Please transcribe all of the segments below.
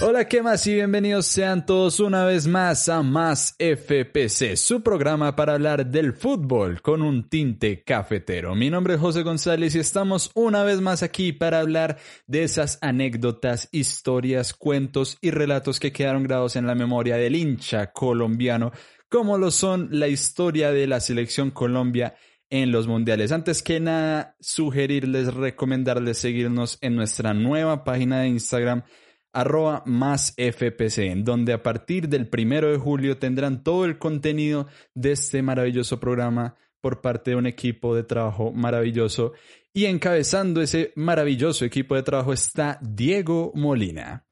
Hola, ¿qué más? Y bienvenidos sean todos una vez más a Más FPC, su programa para hablar del fútbol con un tinte cafetero. Mi nombre es José González y estamos una vez más aquí para hablar de esas anécdotas, historias, cuentos y relatos que quedaron grabados en la memoria del hincha colombiano, como lo son la historia de la selección Colombia en los mundiales. Antes que nada, sugerirles, recomendarles seguirnos en nuestra nueva página de Instagram arroba más FPC, en donde a partir del primero de julio tendrán todo el contenido de este maravilloso programa por parte de un equipo de trabajo maravilloso. Y encabezando ese maravilloso equipo de trabajo está Diego Molina.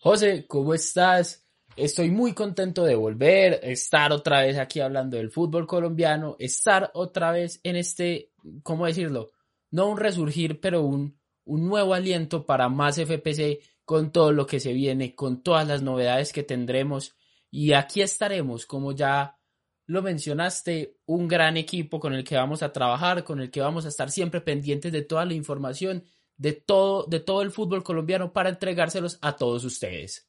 José, ¿cómo estás? Estoy muy contento de volver, estar otra vez aquí hablando del fútbol colombiano, estar otra vez en este, ¿cómo decirlo? No un resurgir, pero un, un nuevo aliento para más FPC con todo lo que se viene, con todas las novedades que tendremos. Y aquí estaremos, como ya lo mencionaste, un gran equipo con el que vamos a trabajar, con el que vamos a estar siempre pendientes de toda la información, de todo, de todo el fútbol colombiano para entregárselos a todos ustedes.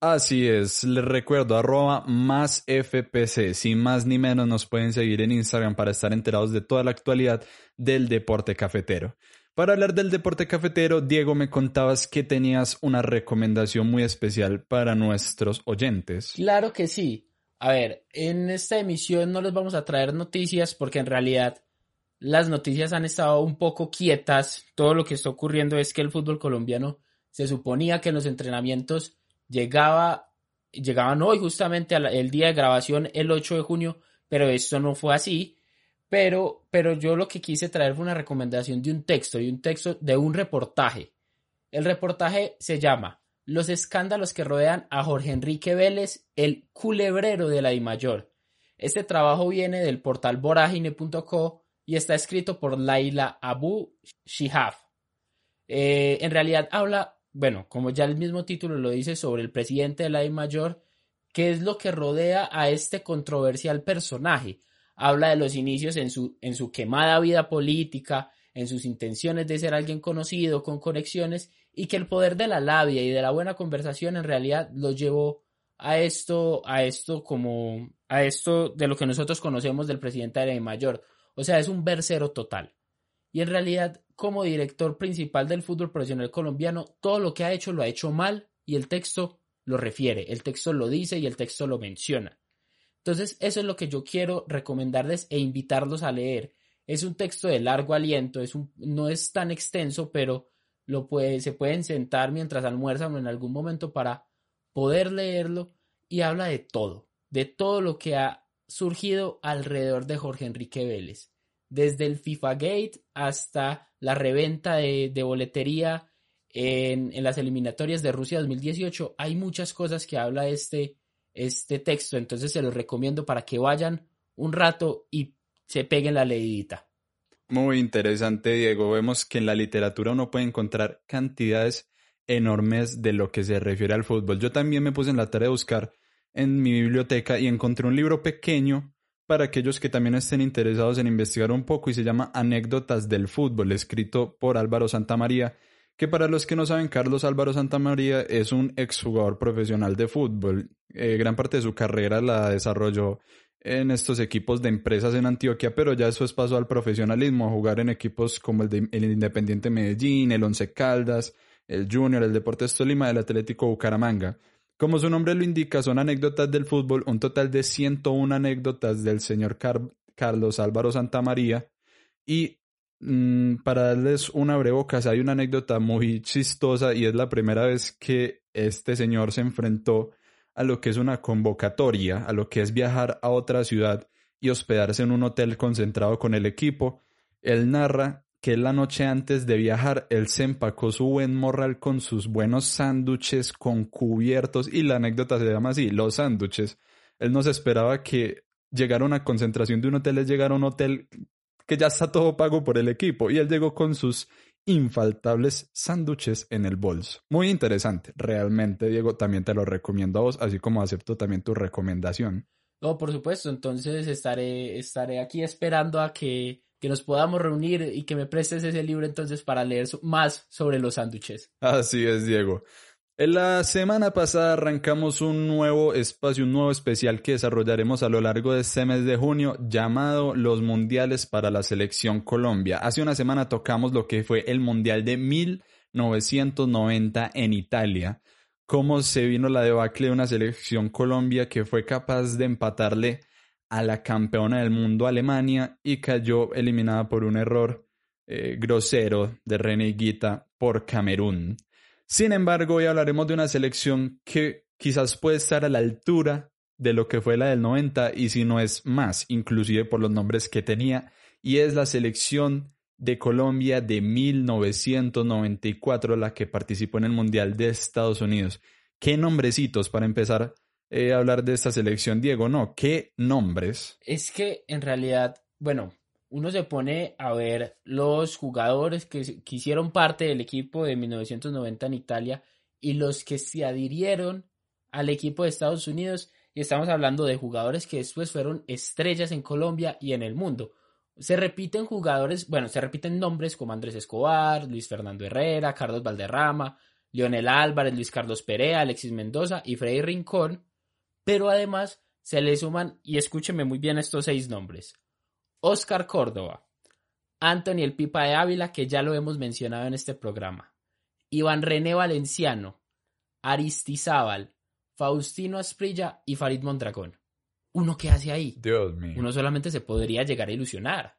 Así es, les recuerdo, arroba más FPC, sin más ni menos nos pueden seguir en Instagram para estar enterados de toda la actualidad del deporte cafetero. Para hablar del deporte cafetero, Diego, me contabas que tenías una recomendación muy especial para nuestros oyentes. Claro que sí. A ver, en esta emisión no les vamos a traer noticias porque en realidad las noticias han estado un poco quietas. Todo lo que está ocurriendo es que el fútbol colombiano se suponía que en los entrenamientos llegaba, llegaban hoy justamente el día de grabación el 8 de junio, pero esto no fue así pero, pero yo lo que quise traer fue una recomendación de un texto, y un texto de un reportaje. El reportaje se llama Los escándalos que rodean a Jorge Enrique Vélez, el culebrero de la DIMAYOR. Este trabajo viene del portal vorágine.co y está escrito por Laila Abu Shihab. Eh, en realidad habla, bueno, como ya el mismo título lo dice, sobre el presidente de la DIMAYOR, qué es lo que rodea a este controversial personaje habla de los inicios en su, en su quemada vida política, en sus intenciones de ser alguien conocido, con conexiones, y que el poder de la labia y de la buena conversación en realidad lo llevó a esto, a esto como, a esto de lo que nosotros conocemos del presidente de mayor. O sea, es un versero total. Y en realidad, como director principal del fútbol profesional colombiano, todo lo que ha hecho lo ha hecho mal y el texto lo refiere, el texto lo dice y el texto lo menciona. Entonces, eso es lo que yo quiero recomendarles e invitarlos a leer. Es un texto de largo aliento, es un, no es tan extenso, pero lo puede, se pueden sentar mientras almuerzan o en algún momento para poder leerlo y habla de todo, de todo lo que ha surgido alrededor de Jorge Enrique Vélez, desde el FIFA Gate hasta la reventa de, boletería en, en, las eliminatorias de Rusia 2018. Hay muchas cosas que habla este, este texto, entonces se los recomiendo para que vayan un rato y se peguen la leidita. Muy interesante, Diego. Vemos que en la literatura uno puede encontrar cantidades enormes de lo que se refiere al fútbol. Yo también me puse en la tarea de buscar en mi biblioteca y encontré un libro pequeño para aquellos que también estén interesados en investigar un poco y se llama Anécdotas del fútbol, escrito por Álvaro Santamaría que para los que no saben, Carlos Álvaro Santamaría es un exjugador profesional de fútbol. Eh, gran parte de su carrera la desarrolló en estos equipos de empresas en Antioquia, pero ya después pasó al profesionalismo, a jugar en equipos como el, de, Independiente Medellín, el Once Caldas, el Junior, el Deportes Tolima, el Atlético Bucaramanga. Como su nombre lo indica, son anécdotas del fútbol, un total de 101 anécdotas del señor Carlos Álvaro Santamaría, y mm, para darles una brevocas, hay una anécdota muy chistosa y es la primera vez que este señor se enfrentó a lo que es una convocatoria, a lo que es viajar a otra ciudad y hospedarse en un hotel concentrado con el equipo. Él narra que la noche antes de viajar, él se empacó su buen morral con sus buenos sándwiches con cubiertos y la anécdota se llama así, los sándwiches. Él no se esperaba que llegara a una concentración de un hotel, es llegar a un hotel que ya está todo pago por el equipo y él llegó con sus infaltables sándwiches en el bolso. Muy interesante, realmente Diego, también te lo recomiendo a vos, así como acepto también tu recomendación. No, por supuesto, entonces estaré, estaré aquí esperando a que, que nos podamos reunir y que me prestes ese libro entonces para leer más sobre los sándwiches. Así es, Diego. En la semana pasada arrancamos un nuevo espacio, un nuevo especial que desarrollaremos a lo largo de este mes de junio llamado Los Mundiales para la Selección Colombia. Hace una semana tocamos lo que fue el Mundial de 1990 en Italia, cómo se vino la debacle de una selección Colombia que fue capaz de empatarle a la campeona del mundo Alemania y cayó eliminada por un error eh, grosero de René Guita por Camerún. Sin embargo, hoy hablaremos de una selección que quizás puede estar a la altura de lo que fue la del 90 y si no es más, inclusive por los nombres que tenía, y es la selección de Colombia de 1994, la que participó en el Mundial de Estados Unidos. ¿Qué nombrecitos para empezar eh, a hablar de esta selección, Diego? No, ¿qué nombres? Es que en realidad, bueno, uno se pone a ver los jugadores que, hicieron parte del equipo de 1990 en Italia y los que se adhirieron al equipo de Estados Unidos y estamos hablando de jugadores que después fueron estrellas en Colombia y en el mundo. Se repiten jugadores, bueno, se repiten nombres como Andrés Escobar, Luis Fernando Herrera, Carlos Valderrama, Leonel Álvarez, Luis Carlos Perea, Alexis Mendoza y Freddy Rincón, pero además se le suman, y escúcheme muy bien estos seis nombres, Oscar Córdoba, Anthony el Pipa de Ávila, que ya lo hemos mencionado en este programa, Iván René Valenciano, Aristizábal, Faustino Asprilla y Farid Mondragón. ¿Uno qué hace ahí? Dios mío. Uno solamente se podría llegar a ilusionar.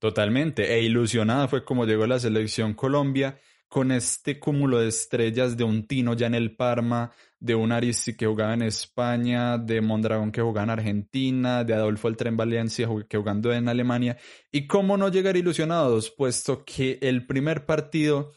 Totalmente, e ilusionada fue como llegó la selección Colombia con este cúmulo de estrellas de un Tino ya en el Parma, de un Aristi que jugaba en España, de Mondragón que jugaba en Argentina, de Adolfo el Tren Valencia que jugando en Alemania. Y cómo no llegar ilusionados, puesto que el primer partido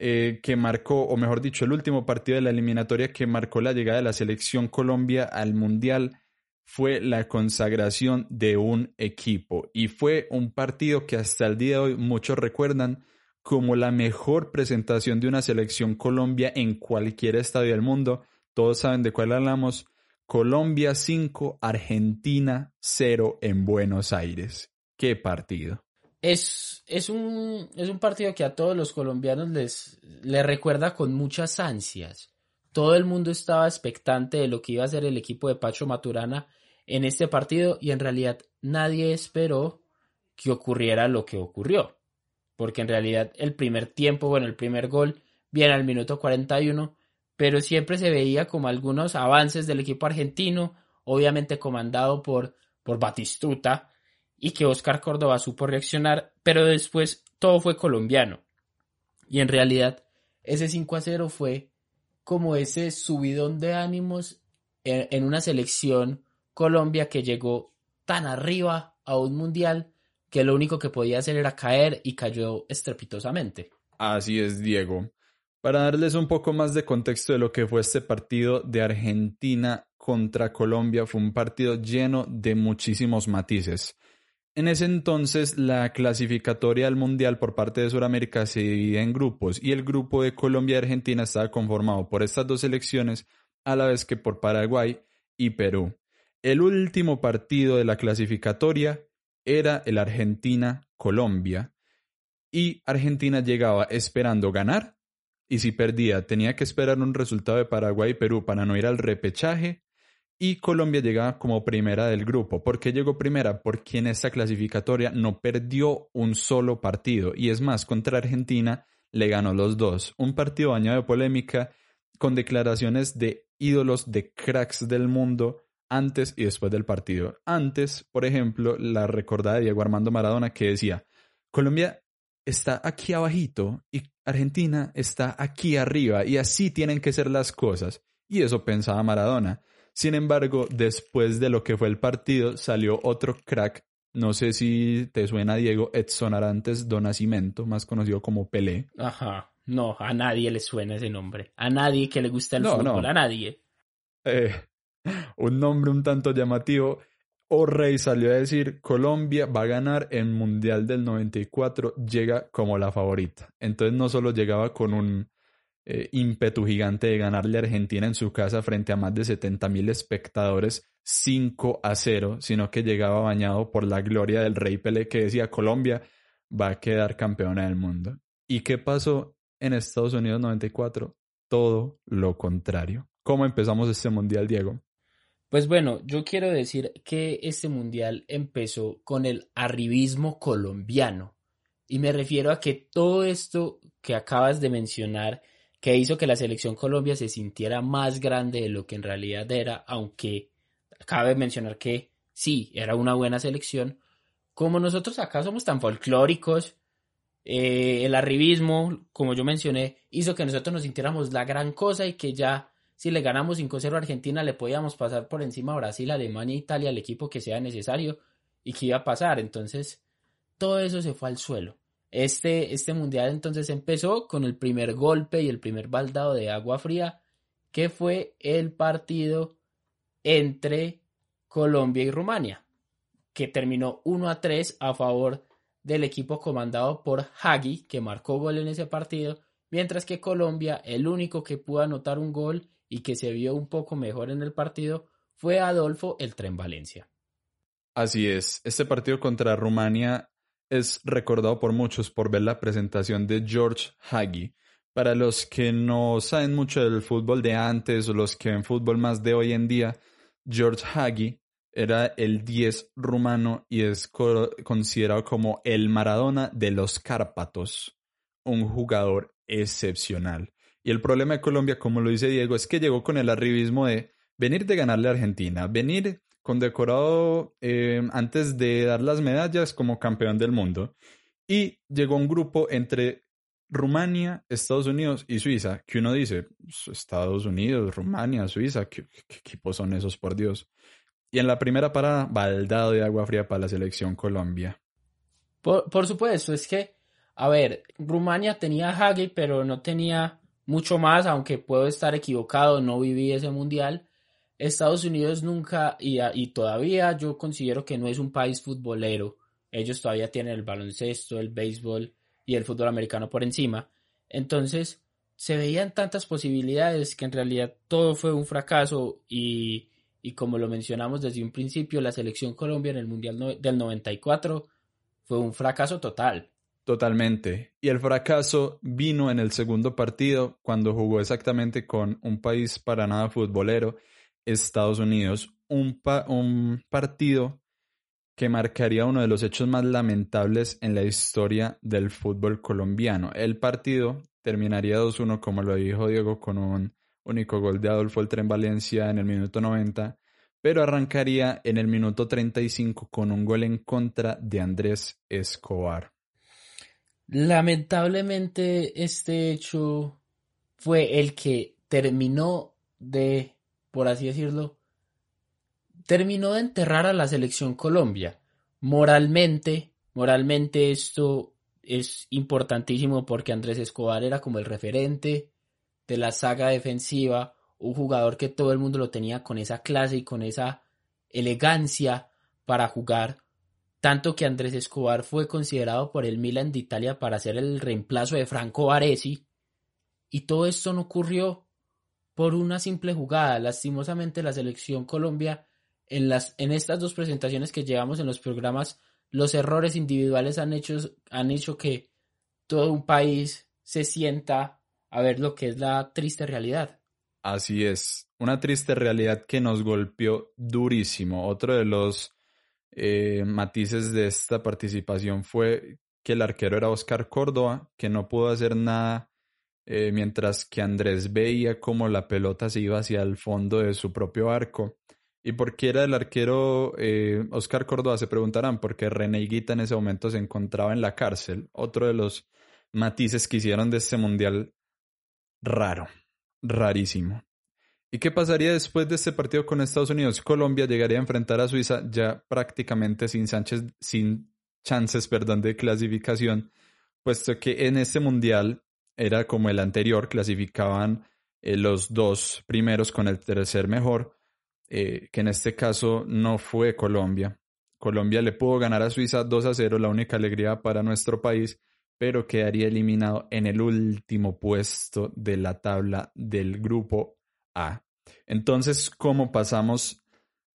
eh, que marcó, o mejor dicho, el último partido de la eliminatoria que marcó la llegada de la selección Colombia al Mundial fue la consagración de un equipo. Y fue un partido que hasta el día de hoy muchos recuerdan como la mejor presentación de una selección Colombia en cualquier estadio del mundo. Todos saben de cuál hablamos. Colombia 5, Argentina 0 en Buenos Aires. Qué partido. Es, es, un, es un partido que a todos los colombianos les, les recuerda con muchas ansias. Todo el mundo estaba expectante de lo que iba a ser el equipo de Pacho Maturana en este partido y en realidad nadie esperó que ocurriera lo que ocurrió porque en realidad el primer tiempo, bueno, el primer gol viene al minuto 41, pero siempre se veía como algunos avances del equipo argentino, obviamente comandado por, por Batistuta, y que Oscar Córdoba supo reaccionar, pero después todo fue colombiano. Y en realidad ese 5 a 0 fue como ese subidón de ánimos en, en una selección Colombia que llegó tan arriba a un mundial que lo único que podía hacer era caer y cayó estrepitosamente. Así es, Diego. Para darles un poco más de contexto de lo que fue este partido de Argentina contra Colombia, fue un partido lleno de muchísimos matices. En ese entonces, la clasificatoria al Mundial por parte de Sudamérica se dividía en grupos y el grupo de Colombia y Argentina estaba conformado por estas dos selecciones a la vez que por Paraguay y Perú. El último partido de la clasificatoria era el Argentina-Colombia y Argentina llegaba esperando ganar y si perdía tenía que esperar un resultado de Paraguay y Perú para no ir al repechaje y Colombia llegaba como primera del grupo. ¿Por qué llegó primera? Porque en esta clasificatoria no perdió un solo partido y es más, contra Argentina le ganó los dos. Un partido bañado de polémica con declaraciones de ídolos de cracks del mundo antes y después del partido. Antes, por ejemplo, la recordada de Diego Armando Maradona que decía, Colombia está aquí abajito y Argentina está aquí arriba y así tienen que ser las cosas. Y eso pensaba Maradona. Sin embargo, después de lo que fue el partido, salió otro crack. No sé si te suena Diego Edson Arantes do Nascimento, más conocido como Pelé. Ajá. No, a nadie le suena ese nombre. A nadie que le guste el fútbol, a nadie. Eh, un nombre un tanto llamativo. O'Reilly salió a decir, Colombia va a ganar en Mundial del 94, llega como la favorita. Entonces no solo llegaba con un eh, ímpetu gigante de ganarle a Argentina en su casa frente a más de 70 mil espectadores 5 a 0, sino que llegaba bañado por la gloria del rey Pelé que decía Colombia va a quedar campeona del mundo. ¿Y qué pasó en Estados Unidos 94? Todo lo contrario. ¿Cómo empezamos este mundial, Diego? Pues bueno, yo quiero decir que este mundial empezó con el arribismo colombiano. Y me refiero a que todo esto que acabas de mencionar, que hizo que la selección Colombia se sintiera más grande de lo que en realidad era, aunque cabe mencionar que sí, era una buena selección, como nosotros acá somos tan folclóricos, eh, el arribismo, como yo mencioné, hizo que nosotros nos sintiéramos la gran cosa y que ya si le ganamos 5-0 a Argentina, le podíamos pasar por encima a Brasil, Alemania, Italia, el equipo que sea necesario y que iba a pasar. Entonces, todo eso se fue al suelo. Este, este mundial entonces empezó con el primer golpe y el primer baldado de agua fría, que fue el partido entre Colombia y Rumania, que terminó 1 a 3 a favor del equipo comandado por Hagi, que marcó gol en ese partido, mientras que Colombia, el único que pudo anotar un gol y que se vio un poco mejor en el partido fue Adolfo el Tren Valencia. Así es, este partido contra Rumania es recordado por muchos por ver la presentación de George Hagi. Para los que no saben mucho del fútbol de antes o los que ven fútbol más de hoy en día, George Hagi era el 10 rumano y es considerado como el Maradona de los Cárpatos, un jugador excepcional. Y el problema de Colombia, como lo dice Diego, es que llegó con el arribismo de venir de ganarle a Argentina, venir condecorado eh, antes de dar las medallas como campeón del mundo. Y llegó un grupo entre Rumania, Estados Unidos y Suiza, que uno dice, pues, Estados Unidos, Rumania, Suiza, ¿qué, equipos son esos, por Dios? Y en la primera parada, baldado de agua fría para la selección Colombia. Por, por supuesto, es que, a ver, Rumania tenía a Hagi, pero no tenía mucho más, aunque puedo estar equivocado, no viví ese mundial. Estados Unidos nunca y, y, todavía yo considero que no es un país futbolero. Ellos todavía tienen el baloncesto, el béisbol y el fútbol americano por encima. Entonces se veían tantas posibilidades que en realidad todo fue un fracaso y, y como lo mencionamos desde un principio, la selección Colombia en el Mundial del 94 fue un fracaso total. Totalmente. Y el fracaso vino en el segundo partido cuando jugó exactamente con un país para nada futbolero, Estados Unidos. Un, partido que marcaría uno de los hechos más lamentables en la historia del fútbol colombiano. El partido terminaría 2-1, como lo dijo Diego, con un único gol de Adolfo El Tren Valencia en el minuto 90, pero arrancaría en el minuto 35 con un gol en contra de Andrés Escobar. Lamentablemente este hecho fue el que terminó de, por así decirlo, terminó de enterrar a la selección Colombia. Moralmente, moralmente esto es importantísimo porque Andrés Escobar era como el referente de la saga defensiva, un jugador que todo el mundo lo tenía con esa clase y con esa elegancia para jugar tanto que Andrés Escobar fue considerado por el Milan de Italia para ser el reemplazo de Franco Baresi, y todo esto no ocurrió por una simple jugada. Lastimosamente la selección Colombia en, las, en estas dos presentaciones que llevamos en los programas, los errores individuales han han hecho que todo un país se sienta a ver lo que es la triste realidad. Así es, una triste realidad que nos golpeó durísimo. Otro de los eh, matices de esta participación fue que el arquero era Oscar Córdoba, que no pudo hacer nada eh, mientras que Andrés veía como la pelota se iba hacia el fondo de su propio arco ¿Y por qué era el arquero eh, Oscar Córdoba? Se preguntarán, porque René Higuita en ese momento se encontraba en la cárcel. Otro de los matices que hicieron de este mundial raro, rarísimo. ¿Y qué pasaría después de este partido con Estados Unidos? Colombia llegaría a enfrentar a Suiza ya prácticamente sin, sin chances de clasificación, puesto que en este mundial era como el anterior, clasificaban eh, los dos primeros con el tercer mejor, eh, que en este caso no fue Colombia. Colombia le pudo ganar a Suiza 2 a 0, la única alegría para nuestro país, pero quedaría eliminado en el último puesto de la tabla del grupo Entonces, ¿cómo pasamos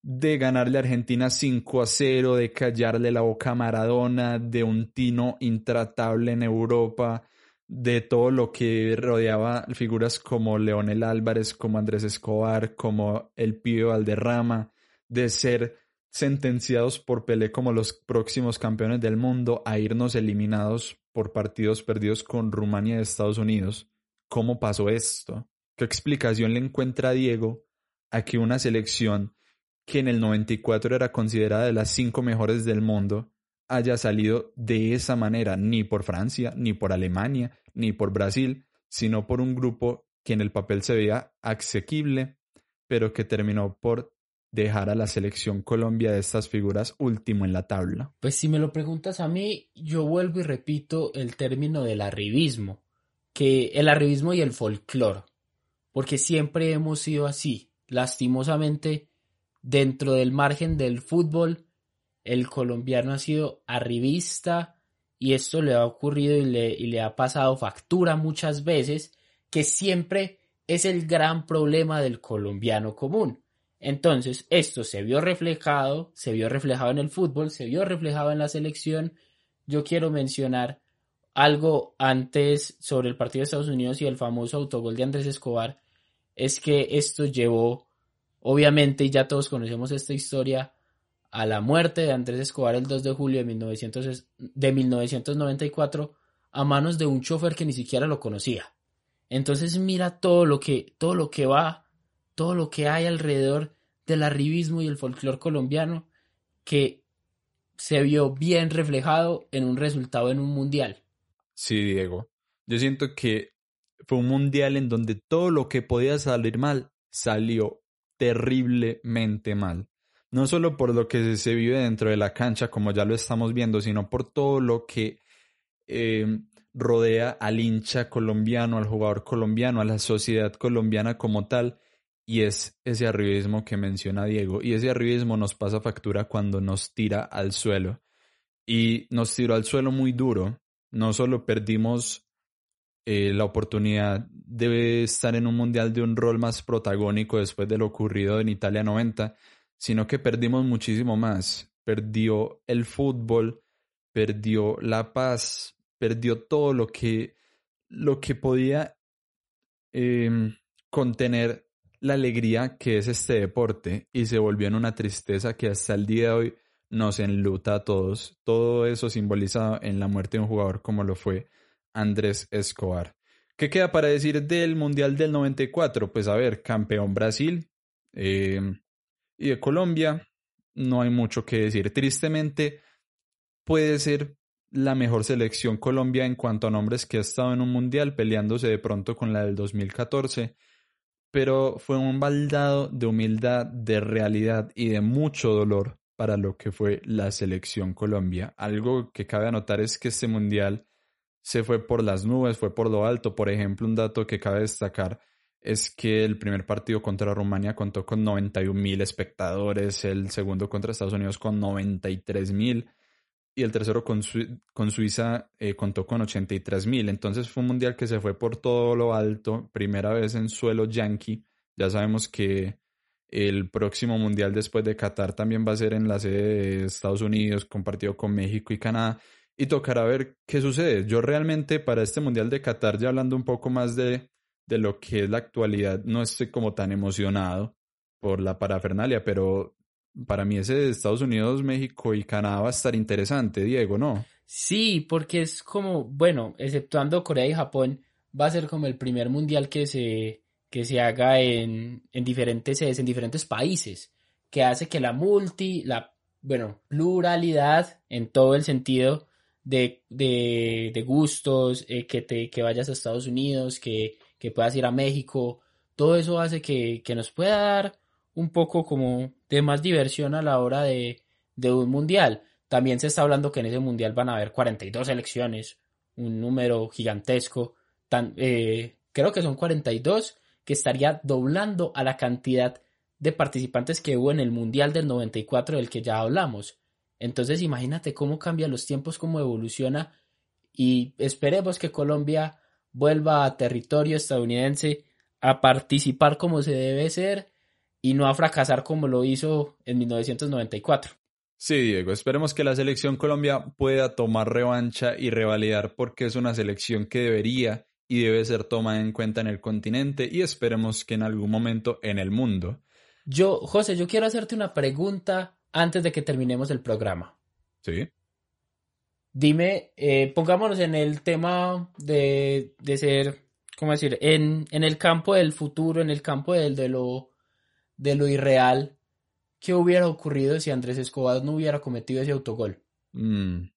de ganarle a Argentina 5 a 0, de callarle la boca a Maradona, de un tino intratable en Europa, de todo lo que rodeaba figuras como Leonel Álvarez, como Andrés Escobar, como el Pío Valderrama, de ser sentenciados por Pelé como los próximos campeones del mundo a irnos eliminados por partidos perdidos con Rumania y Estados Unidos. ¿Cómo pasó esto? ¿Qué explicación le encuentra Diego a que una selección que en el 94 era considerada de las cinco mejores del mundo haya salido de esa manera, ni por Francia, ni por Alemania, ni por Brasil, sino por un grupo que en el papel se veía asequible, pero que terminó por dejar a la selección Colombia de estas figuras último en la tabla? Pues si me lo preguntas a mí, yo vuelvo y repito el término del arribismo, que el arribismo y el folclore, porque siempre hemos sido así. Lastimosamente, dentro del margen del fútbol, el colombiano ha sido arribista y esto le ha ocurrido y le, y le ha pasado factura muchas veces, que siempre es el gran problema del colombiano común entonces, esto se vio reflejado, se vio reflejado en el fútbol, se vio reflejado en la selección. Yo quiero mencionar algo antes sobre el partido de Estados Unidos y el famoso autogol de Andrés Escobar, es que esto llevó, obviamente, y ya todos conocemos esta historia, a la muerte de Andrés Escobar el 2 de julio de, 1900, de 1994 a manos de un chofer que ni siquiera lo conocía. Entonces mira todo lo que, todo lo que va todo lo que hay alrededor del arribismo y el folclore colombiano que se vio bien reflejado en un resultado en un mundial. Sí, Diego. Yo siento que fue un mundial en donde todo lo que podía salir mal salió terriblemente mal. No solo por lo que se vive dentro de la cancha, como ya lo estamos viendo, sino por todo lo que eh, rodea al hincha colombiano, al jugador colombiano, a la sociedad colombiana como tal, y es ese arribismo que menciona Diego. Y ese arribismo nos pasa factura cuando nos tira al suelo. Y nos tiró al suelo muy duro. No solo perdimos eh, la oportunidad de estar en un mundial de un rol más protagónico después de lo ocurrido en Italia 90, sino que perdimos muchísimo más. Perdió el fútbol, perdió la paz, perdió todo lo que, lo que podía em, contener la alegría que es este deporte y se volvió en una tristeza que hasta el día de hoy nos enluta a todos. Todo eso simbolizado en la muerte de un jugador como lo fue Andrés Escobar. ¿Qué queda para decir del Mundial del 94? Pues a ver, campeón Brasil eh, y de Colombia, no hay mucho que decir. Tristemente, puede ser la mejor selección Colombia en cuanto a nombres que ha estado en un Mundial, peleándose de pronto con la del 2014 pero fue un baldado de humildad, de realidad y de mucho dolor para lo que fue la selección Colombia. Algo que cabe anotar es que este mundial se fue por las nubes, fue por lo alto. Por ejemplo, un dato que cabe destacar es que el primer partido contra Rumania contó con 91 mil espectadores, el segundo contra Estados Unidos con 93 mil y el tercero con, con Suiza eh, contó con 83 mil. Entonces fue un mundial que se fue por todo lo alto, primera vez en suelo yankee. Ya sabemos que el próximo mundial después de Qatar también va a ser en la sede de Estados Unidos, compartido con México y Canadá. Y tocará ver qué sucede. Yo realmente para este mundial de Qatar, ya hablando un poco más de, de lo que es la actualidad, no estoy como tan emocionado por la parafernalia, pero para mí ese de Estados Unidos, México y Canadá va a estar interesante, Diego, ¿no? Sí, porque es como, bueno, exceptuando Corea y Japón, va a ser como el primer mundial que se, que se haga en, en diferentes sedes, en diferentes países, que hace que la multi, la, bueno, pluralidad en todo el sentido de, de, de gustos, eh, que, te, que vayas a Estados Unidos, que, que puedas ir a México, todo eso hace que, que nos pueda dar un poco como de más diversión a la hora de, de un mundial. También se está hablando que en ese mundial van a haber 42 selecciones, un número gigantesco. Tan, eh, creo que son 42, que estaría doblando a la cantidad de participantes que hubo en el mundial del 94 del que ya hablamos. Entonces imagínate cómo cambian los tiempos, cómo evoluciona y esperemos que Colombia vuelva a territorio estadounidense a participar como se debe ser y no a fracasar como lo hizo en 1994. Sí, Diego, esperemos que la selección Colombia pueda tomar revancha y revalidar porque es una selección que debería y debe ser tomada en cuenta en el continente y esperemos que en algún momento en el mundo. Yo, José, yo quiero hacerte una pregunta antes de que terminemos el programa. Sí. Dime, eh, pongámonos en el tema de, de ser, ¿cómo decir? En, en, el campo del futuro, en el campo del, de, lo, de lo irreal. ¿Qué hubiera ocurrido si Andrés Escobar no hubiera cometido ese autogol? Mm,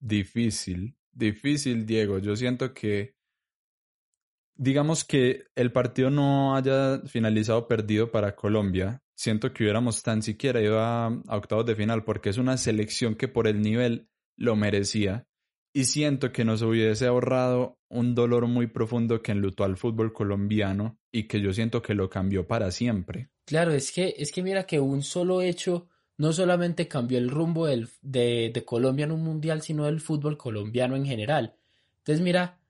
difícil, difícil, Diego. Yo siento que, digamos que el partido no haya finalizado perdido para Colombia. Siento que hubiéramos tan siquiera ido a, octavos de final porque es una selección que por el nivel lo merecía. Y siento que nos hubiese ahorrado un dolor muy profundo que enlutó al fútbol colombiano y que yo siento que lo cambió para siempre. Claro, es que, es que mira que un solo hecho no solamente cambió el rumbo del, de, de, Colombia en un mundial, sino del fútbol colombiano en general. Entonces, mira,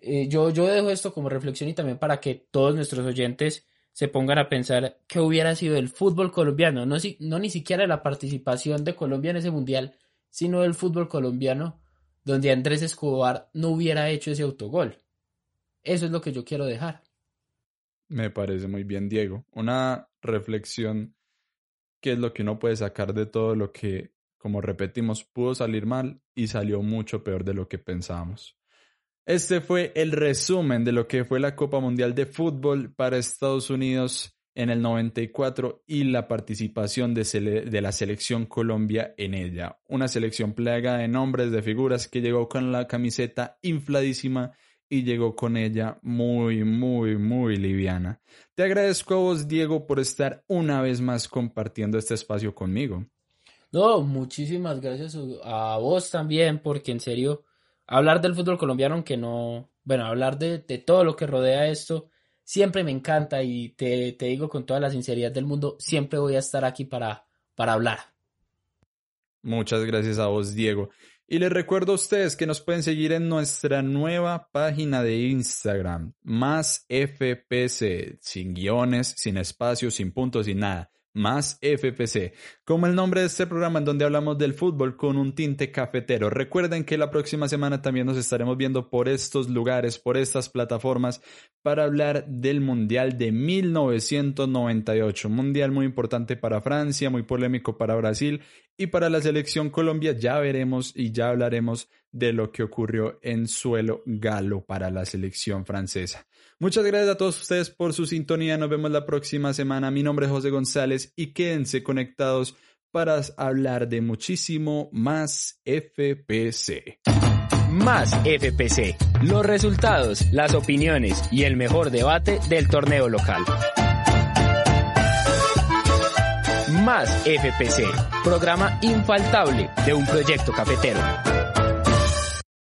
eh, yo, yo dejo esto como reflexión y también para que todos nuestros oyentes se pongan a pensar qué hubiera sido el fútbol colombiano, no, si, no ni siquiera la participación de Colombia en ese mundial, sino el fútbol colombiano, donde Andrés Escobar no hubiera hecho ese autogol. Eso es lo que yo quiero dejar. Me parece muy bien, Diego. Una reflexión que es lo que uno puede sacar de todo lo que, como repetimos, pudo salir mal y salió mucho peor de lo que pensábamos. Este fue el resumen de lo que fue la Copa Mundial de Fútbol para Estados Unidos en el 94 y la participación de, de, la selección Colombia en ella. Una selección plagada de nombres, de figuras que llegó con la camiseta infladísima y llegó con ella muy, muy, muy liviana. Te agradezco a vos, Diego, por estar una vez más compartiendo este espacio conmigo. No, muchísimas gracias a vos también, porque en serio, hablar del fútbol colombiano, aunque no, bueno, hablar de, de todo lo que rodea esto, siempre me encanta y te, te, digo con toda la sinceridad del mundo, siempre voy a estar aquí para, para hablar. Muchas gracias a vos, Diego. Y les recuerdo a ustedes que nos pueden seguir en nuestra nueva página de Instagram, más FPC, sin guiones, sin espacios, sin puntos, sin nada más FPC, como el nombre de este programa en donde hablamos del fútbol con un tinte cafetero. Recuerden que la próxima semana también nos estaremos viendo por estos lugares, por estas plataformas, para hablar del Mundial de 1998. mundial muy importante para Francia, muy polémico para Brasil y para la selección Colombia. Ya veremos y ya hablaremos de lo que ocurrió en suelo galo para la selección francesa. Muchas gracias a todos ustedes por su sintonía. Nos vemos la próxima semana. Mi nombre es José González y quédense conectados para hablar de muchísimo más FPC. Más FPC. Los resultados, las opiniones y el mejor debate del torneo local. Más FPC. Programa infaltable de un proyecto cafetero.